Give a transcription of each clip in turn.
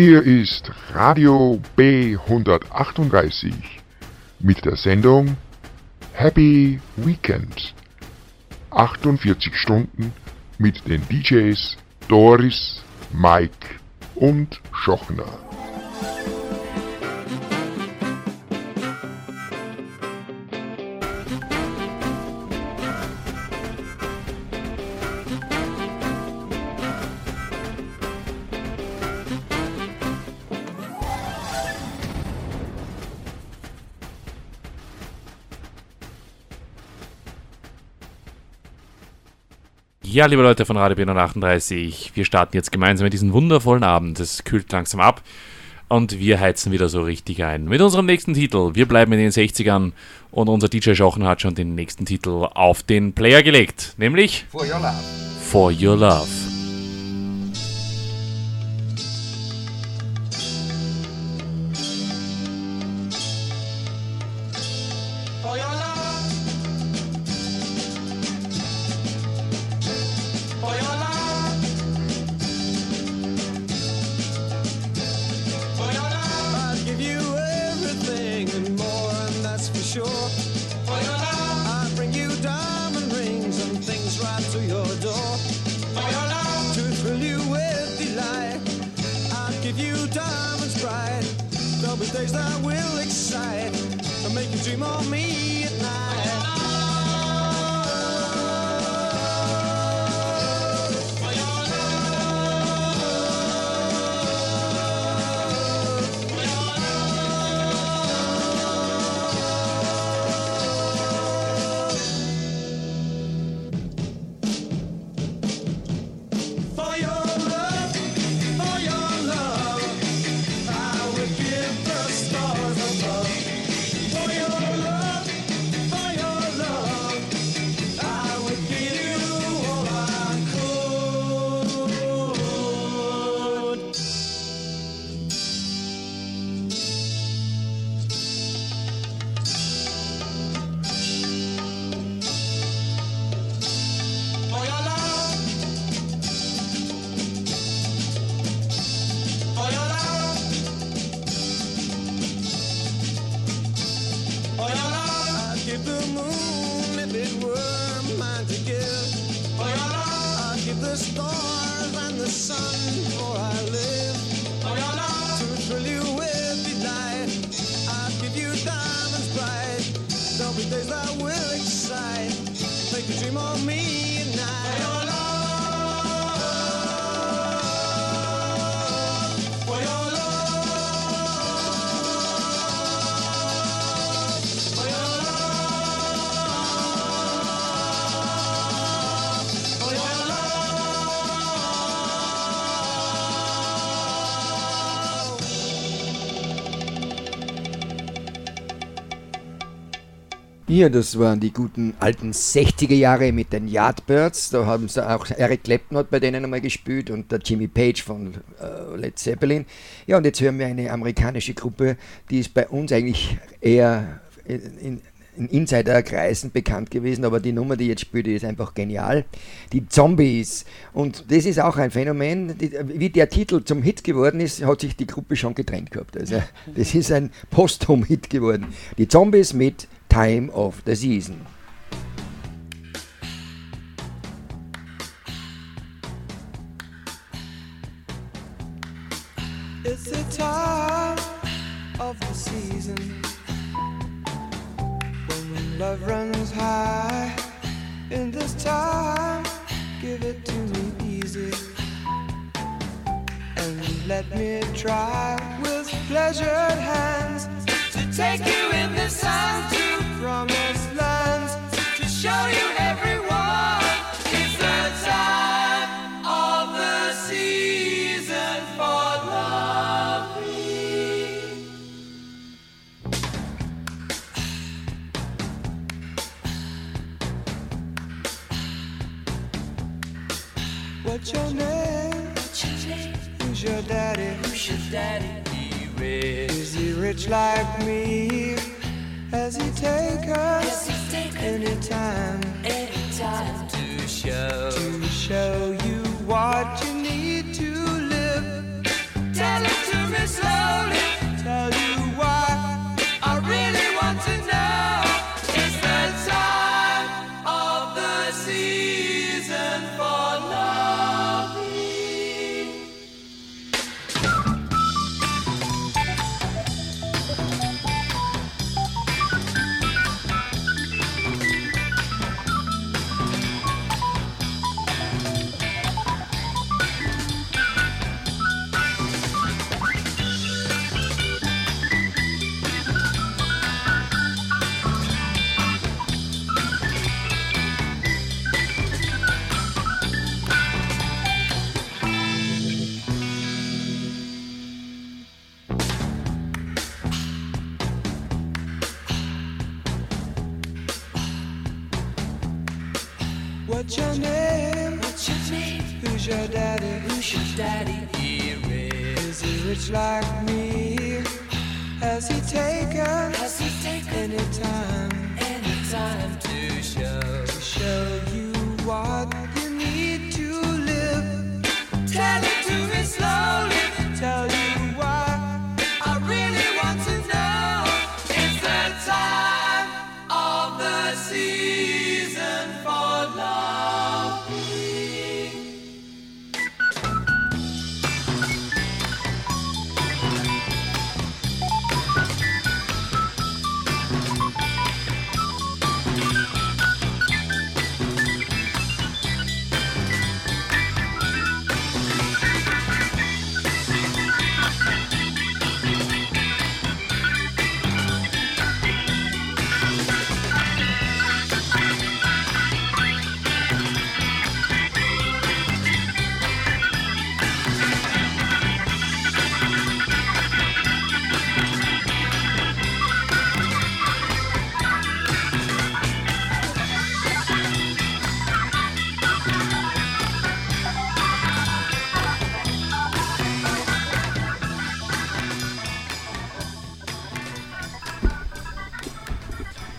Hier ist Radio B138 mit der Sendung Happy Weekend. 48 Stunden mit den DJs Doris, Mike und Schochner. Ja, liebe Leute von Radio B38, wir starten jetzt gemeinsam in diesen wundervollen Abend. Es kühlt langsam ab und wir heizen wieder so richtig ein. Mit unserem nächsten Titel. Wir bleiben in den 60ern und unser DJ Schochen hat schon den nächsten Titel auf den Player gelegt, nämlich For Your Love. For Your Love. Ja, das waren die guten alten 60er Jahre mit den Yardbirds. Da haben sie auch Eric Clapton hat bei denen einmal gespielt und der Jimmy Page von äh, Led Zeppelin. Ja, und jetzt hören wir eine amerikanische Gruppe, die ist bei uns eigentlich eher in, in Insiderkreisen bekannt gewesen, aber die Nummer, die jetzt spielt, die ist einfach genial. Die Zombies. Und das ist auch ein Phänomen. Die, wie der Titel zum Hit geworden ist, hat sich die Gruppe schon getrennt gehabt. Also, das ist ein Posthum-Hit geworden. Die Zombies mit Time of the Season. It's the time of the season when love runs high. In this time, give it to me easy and let me try with pleasured hands take you in the sun to promised lands to show you everyone. It's the time of the season for loving. What's your name? Who's your daddy? Who's your daddy? Rich like me? Has he take us anytime? Anytime to show to show you what you need to live. Tell it season like me? Has he taken?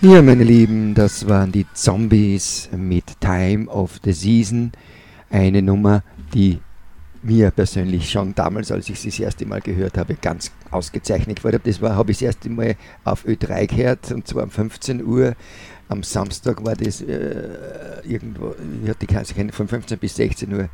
Ja, meine Lieben, das waren die Zombies mit Time of the Season. Eine Nummer, die mir persönlich schon damals, als ich sie das erste Mal gehört habe, ganz ausgezeichnet wurde. Das war, habe ich das erste Mal auf Ö3 gehört, und zwar um 15 Uhr. Am Samstag war das äh, irgendwo, ich hatte keine von 15 bis 16 Uhr.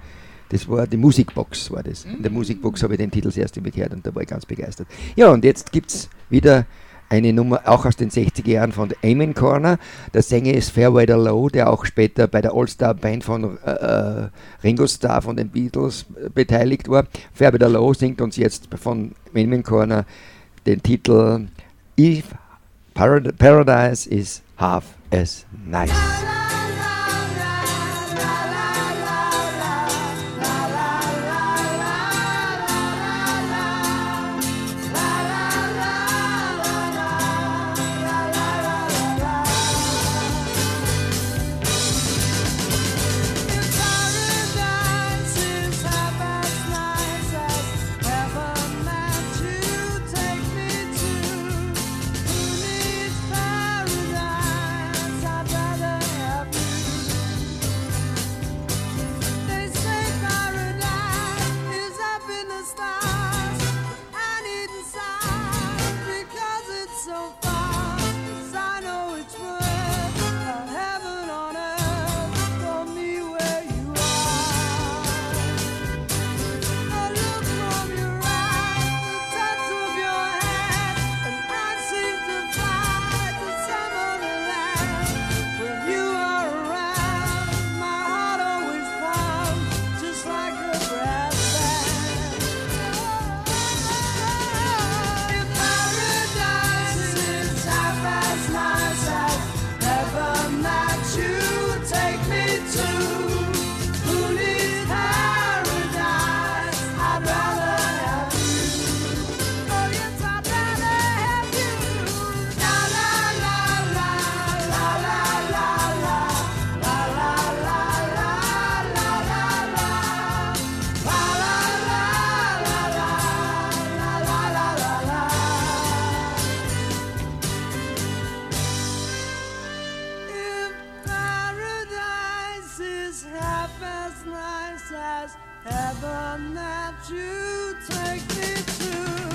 Das war die Musikbox, war das. In der Musikbox habe ich den Titel das erste Mal gehört und da war ich ganz begeistert. Ja, und jetzt gibt es wieder eine Nummer auch aus den 60er Jahren von Amen Corner. Der Sänger ist Fairweather Low, der auch später bei der All-Star-Band von äh, äh, Ringo Starr von den Beatles äh, beteiligt war. Fairweather Low singt uns jetzt von Amen Corner den Titel If Parad Paradise is Half as Nice. Nice as heaven that you. Take me to,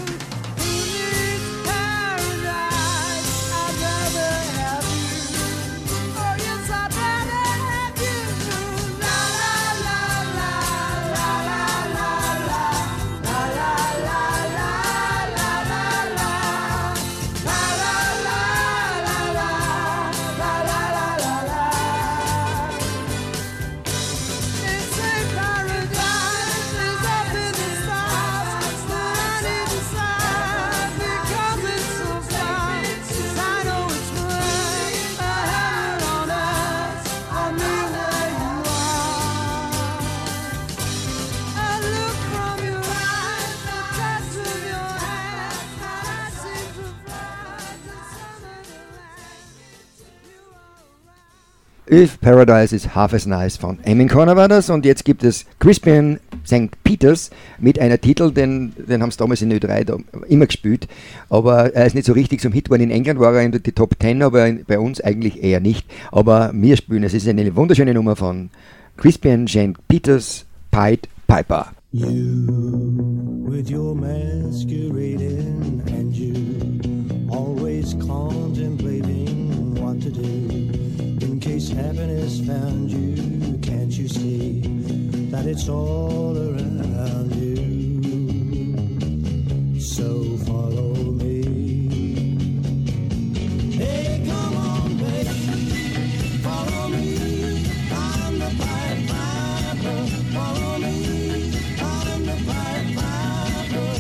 If Paradise is Half as Nice von Emin Corner war das und jetzt gibt es Crispian St. Peters mit einer Titel, den, den haben sie damals in Ö3 da immer gespielt, aber er ist nicht so richtig zum Hit geworden. In England war er in die Top 10, aber bei uns eigentlich eher nicht. Aber wir spielen, es ist eine wunderschöne Nummer von Crispian St. Peters, Pied Piper. You with your masquerading and you always contemplating what to do case happiness found you. Can't you see that it's all around you? So follow me. Hey, come on, baby, follow me. I'm the Pied Piper. Follow me. I'm the Pied Piper,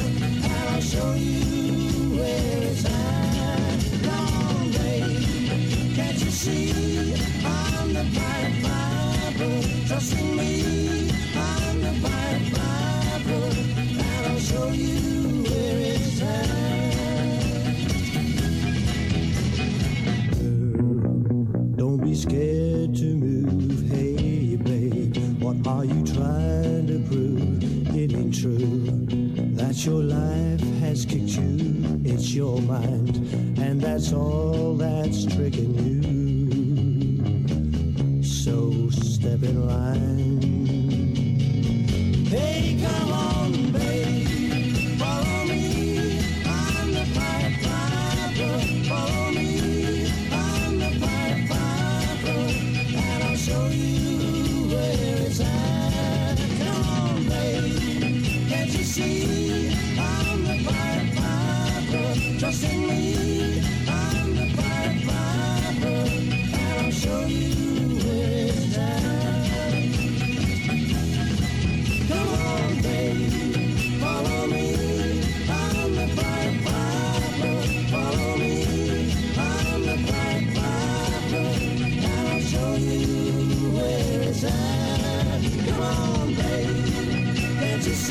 and I'll show you where it's at. On, baby, can't you see? True that your life has kicked you. It's your mind, and that's all that's tricking you. So step in line. Hey, come on, babe,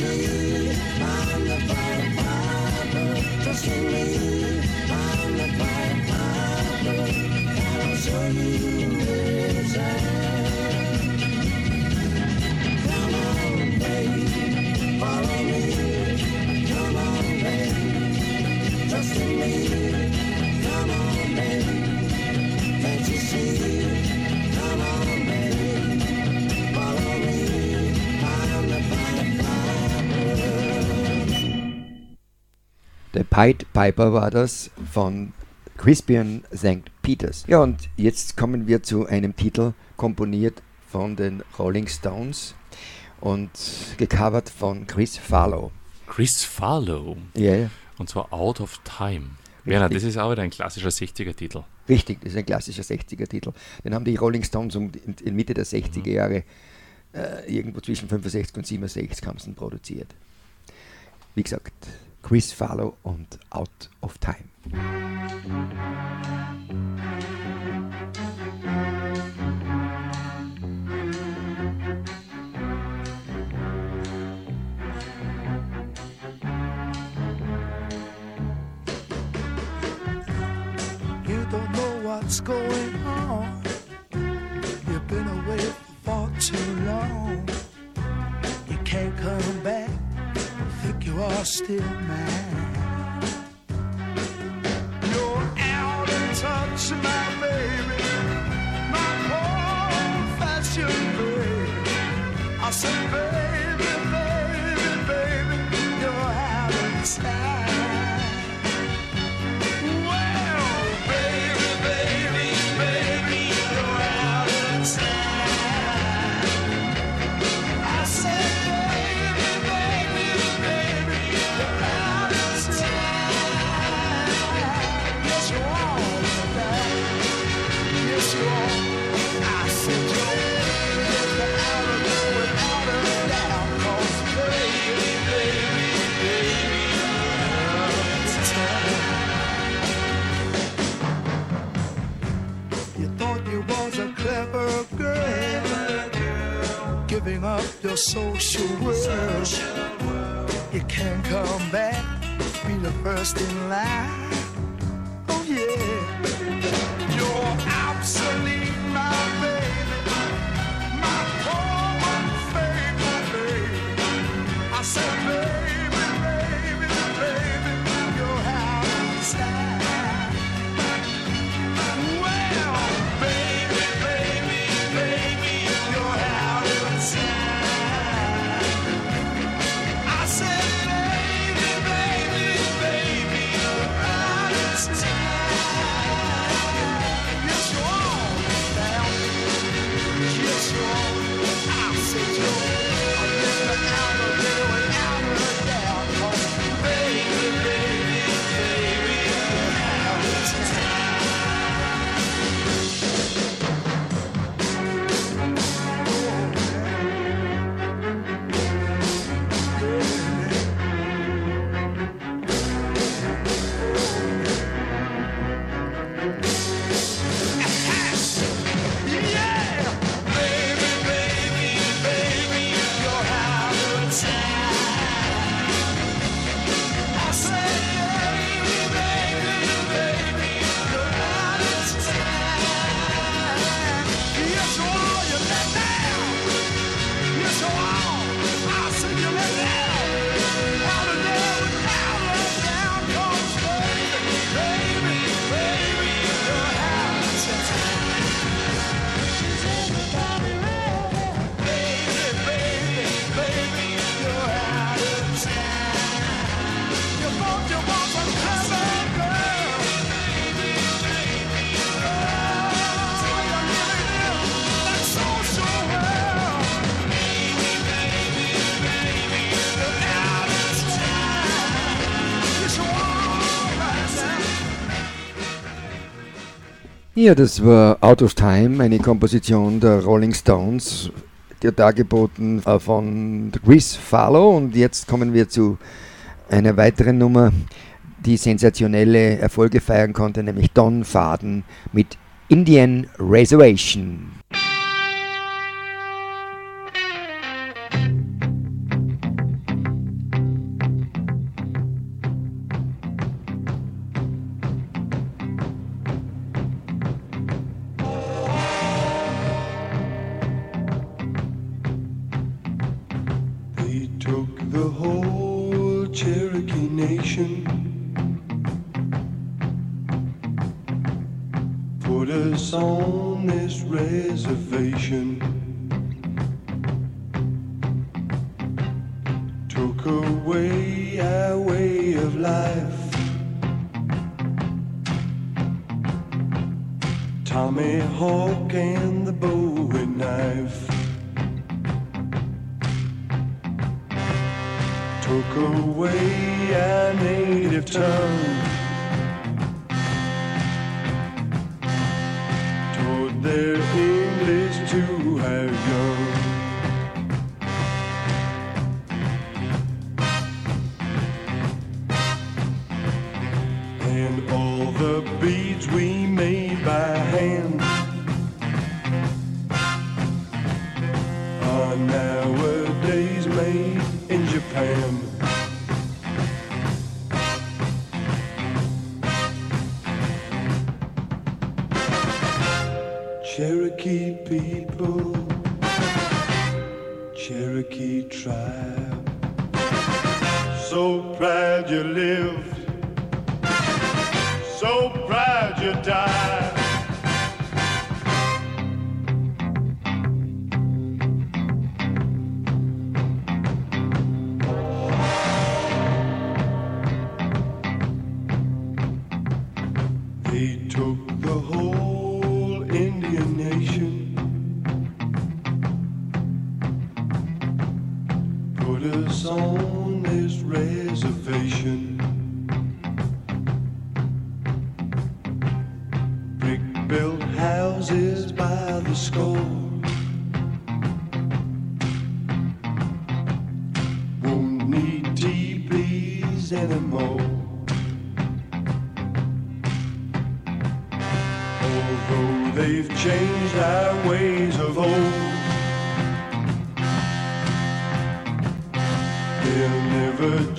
to you. Pied Piper war das von Crispian St. Peters. Ja, und jetzt kommen wir zu einem Titel, komponiert von den Rolling Stones und gecovert von Chris Farlow. Chris Farlow. Ja, ja. Und zwar Out of Time. Werner, das ist auch wieder ein klassischer 60er-Titel. Richtig, das ist ein klassischer 60er-Titel. Den haben die Rolling Stones um, in, in Mitte der 60er Jahre äh, irgendwo zwischen 65 und 67 haben sie ihn produziert. Wie gesagt, Chris Farlow und Out of Time. You don't know what's going on. You've been away for far too long. Are still. You're out of touch, my baby. My poor fashioned baby. I said, baby, giving up your social world. You can't come back, be the first in line. Oh yeah, Ja, das war Out of Time, eine Komposition der Rolling Stones, die dargeboten äh, von Chris Farlow. Und jetzt kommen wir zu einer weiteren Nummer, die sensationelle Erfolge feiern konnte, nämlich Don Faden mit Indian Reservation. their English to have yours.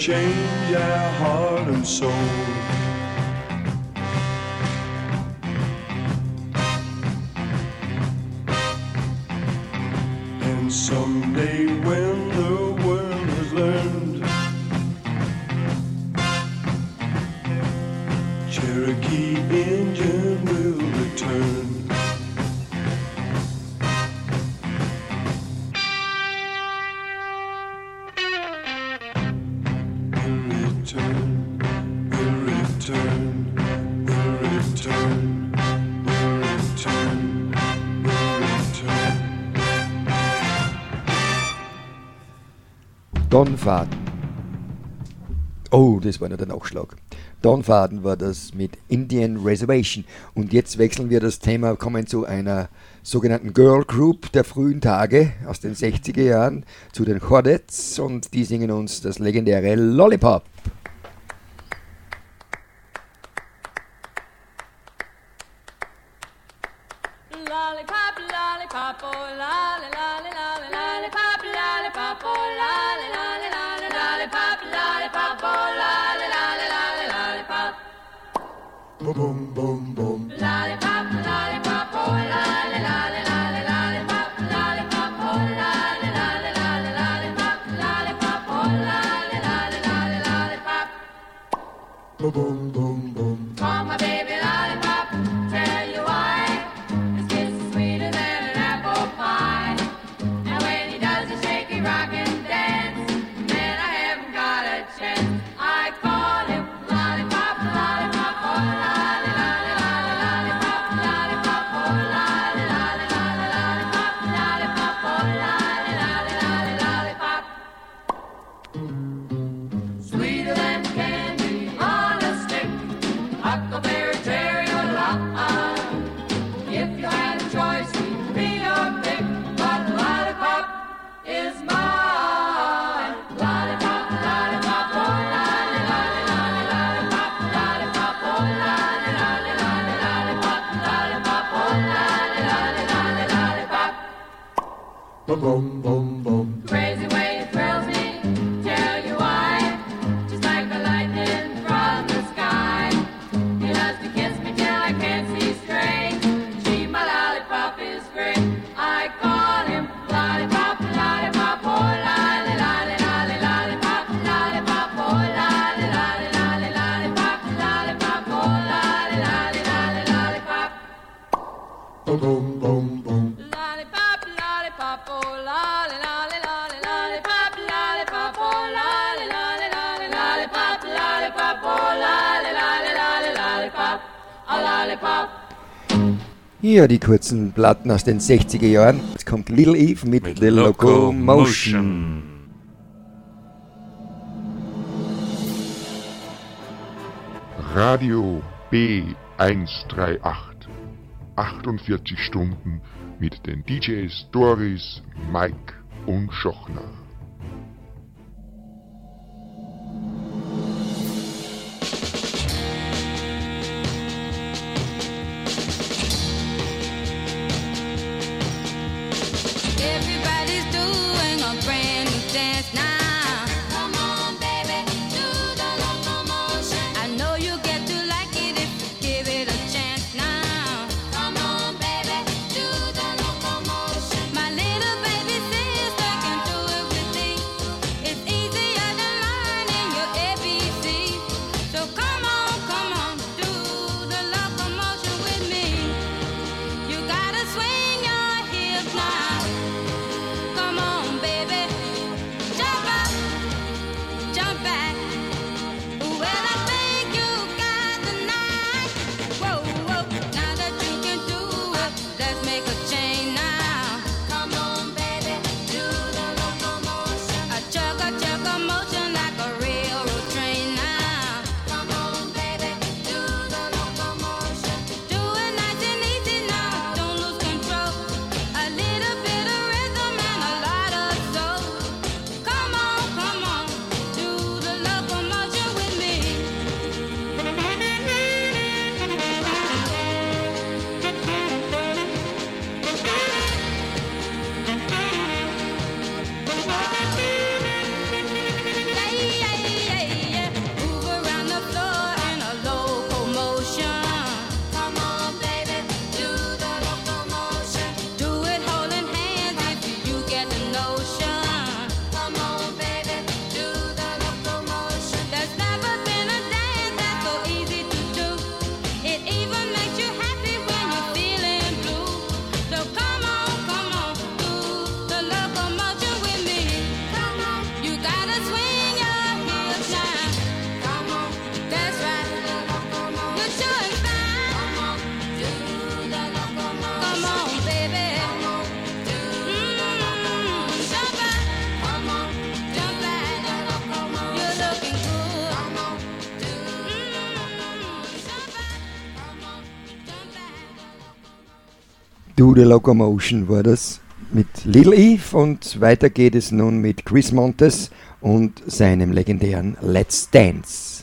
change our heart and soul. Don Faden. Oh, das war nur der Nachschlag. Don Faden war das mit Indian Reservation. Und jetzt wechseln wir das Thema, kommen zu einer sogenannten Girl Group der frühen Tage aus den 60er Jahren, zu den Hordets. und die singen uns das legendäre Lollipop. Ja, die kurzen Platten aus den 60er Jahren. Jetzt kommt Little Eve mit, mit The Locomotion. Radio B138. 48 Stunden mit den DJs Doris, Mike und Schochner. gute Locomotion war das mit Little Eve und weiter geht es nun mit Chris Montes und seinem legendären Let's Dance.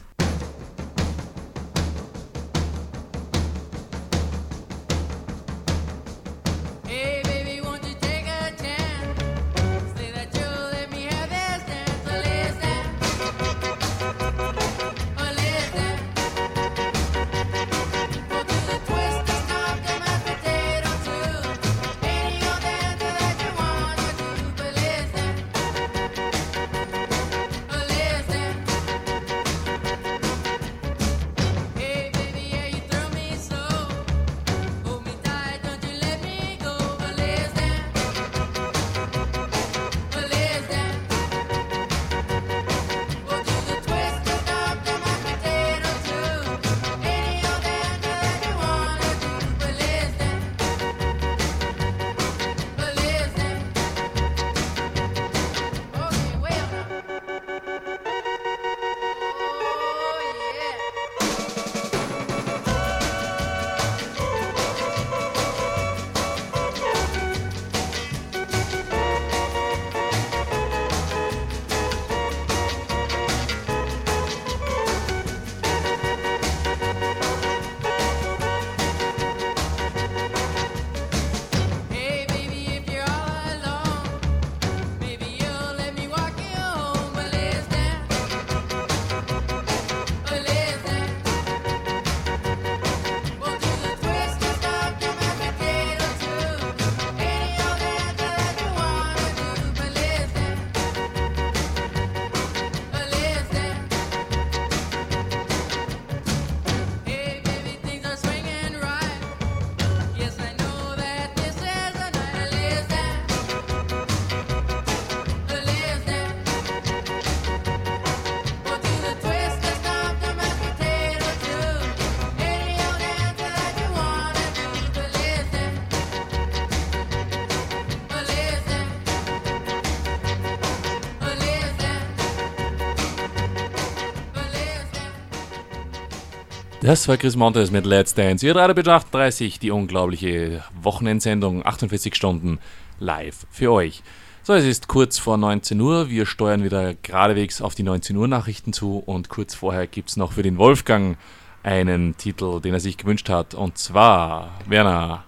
Das war Chris Montes mit Let's Dance. Ihr Radio Bitch 38, die unglaubliche Wochenendsendung, 48 Stunden live für euch. So, es ist kurz vor 19 Uhr. Wir steuern wieder geradewegs auf die 19 Uhr Nachrichten zu und kurz vorher gibt es noch für den Wolfgang einen Titel, den er sich gewünscht hat. Und zwar, Werner.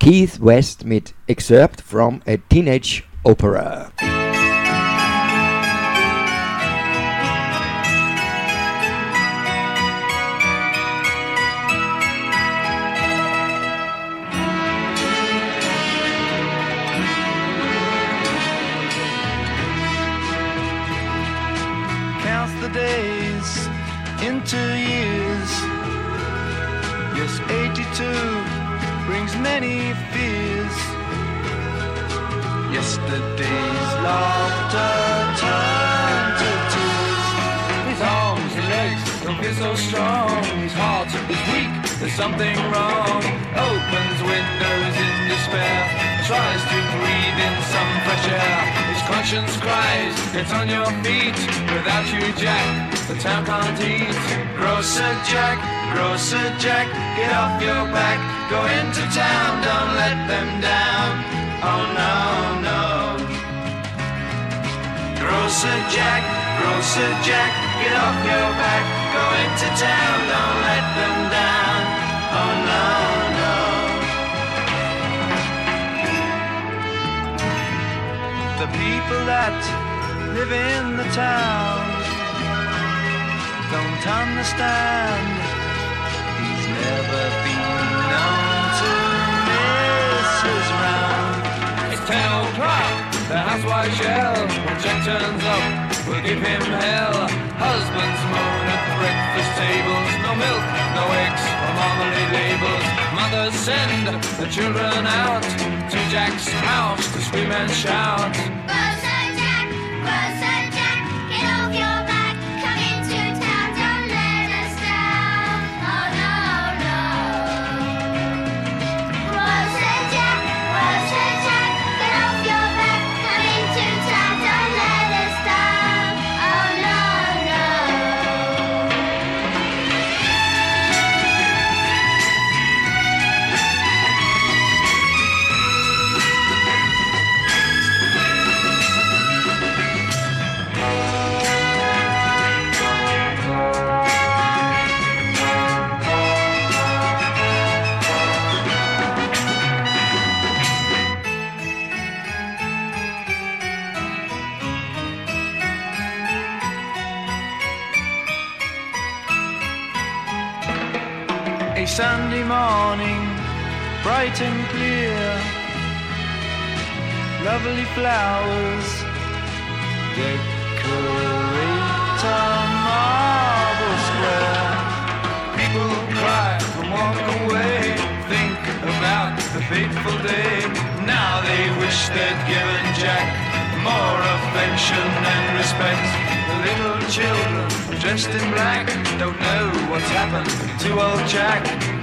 Keith West mit Excerpt from a Teenage Opera. Into years. Yes, 82 brings many fears. Yesterday's laughter turned to tears. His arms and legs don't feel so strong. His heart is weak, there's something wrong. Opens windows in despair. Tries to breathe in some fresh air. His conscience cries, get on your feet. Without you, Jack, the town can't eat. Grocer Jack, Grocer Jack, get off your back. Go into town, don't let them down. Oh no, no. Grocer Jack, Grocer Jack, get off your back. Go into town, don't let them down. Oh no, no. The people that live in the town don't understand. He's never been known to miss his round. It's ten o'clock, the housewife shell. When Jack turns up, we'll give him hell. Husbands moan at breakfast tables. No milk, no eggs, or marmalade labels. Mothers send the children out to Jack's house to scream and shout. And clear. Lovely flowers decorate a marble square. People cry and walk away, think about the fateful day. Now they wish they'd given Jack more affection and respect. The little children dressed in black don't know what's happened to old Jack.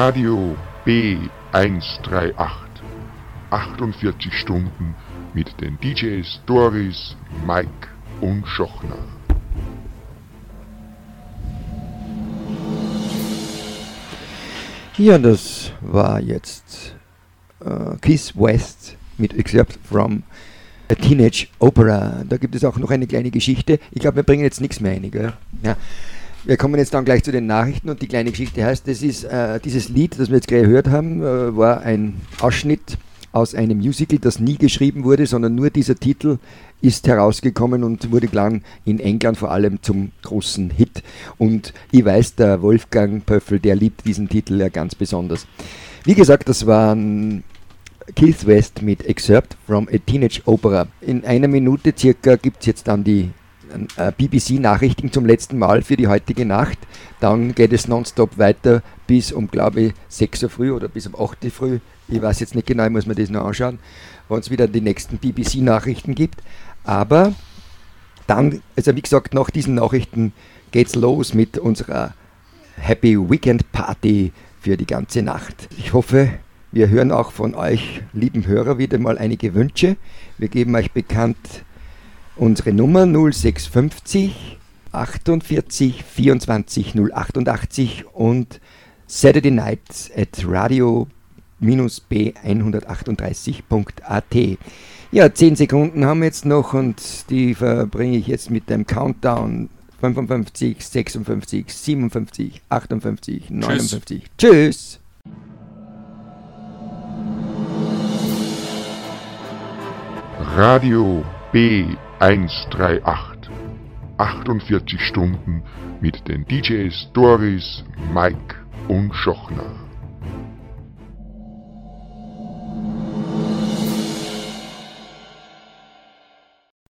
Radio B138. 48 Stunden mit den DJs Doris, Mike und Schochner. Ja, das war jetzt äh, Keith West mit Excerpt from a Teenage Opera. Da gibt es auch noch eine kleine Geschichte. Ich glaube, wir bringen jetzt nichts mehr ein. Gell? Ja. Wir kommen jetzt dann gleich zu den Nachrichten und die kleine Geschichte heißt, das ist äh, dieses Lied, das wir jetzt gerade gehört haben, äh, war ein Ausschnitt aus einem Musical, das nie geschrieben wurde, sondern nur dieser Titel ist herausgekommen und wurde dann in England vor allem zum großen Hit. Und ich weiß, der Wolfgang Pöffel, der liebt diesen Titel ja ganz besonders. Wie gesagt, das waren Keith West mit Excerpt from a Teenage Opera. In einer Minute circa gibt es jetzt dann die BBC-Nachrichten zum letzten Mal für die heutige Nacht. Dann geht es nonstop weiter bis um, glaube ich, 6 Uhr früh oder bis um 8 Uhr früh. Ich weiß jetzt nicht genau, ich muss mir das noch anschauen, wann es wieder die nächsten BBC-Nachrichten gibt. Aber dann, also wie gesagt, nach diesen Nachrichten geht's los mit unserer Happy Weekend Party für die ganze Nacht. Ich hoffe, wir hören auch von euch, lieben Hörer, wieder mal einige Wünsche. Wir geben euch bekannt unsere Nummer 0650 48 24 088 und Saturday Nights at radio-b138.at. Ja, 10 Sekunden haben wir jetzt noch und die verbringe ich jetzt mit dem Countdown 55, 56, 57, 58, 59. Tschüss. Radio B138. 48 Stunden mit den DJs Doris, Mike und Schochner.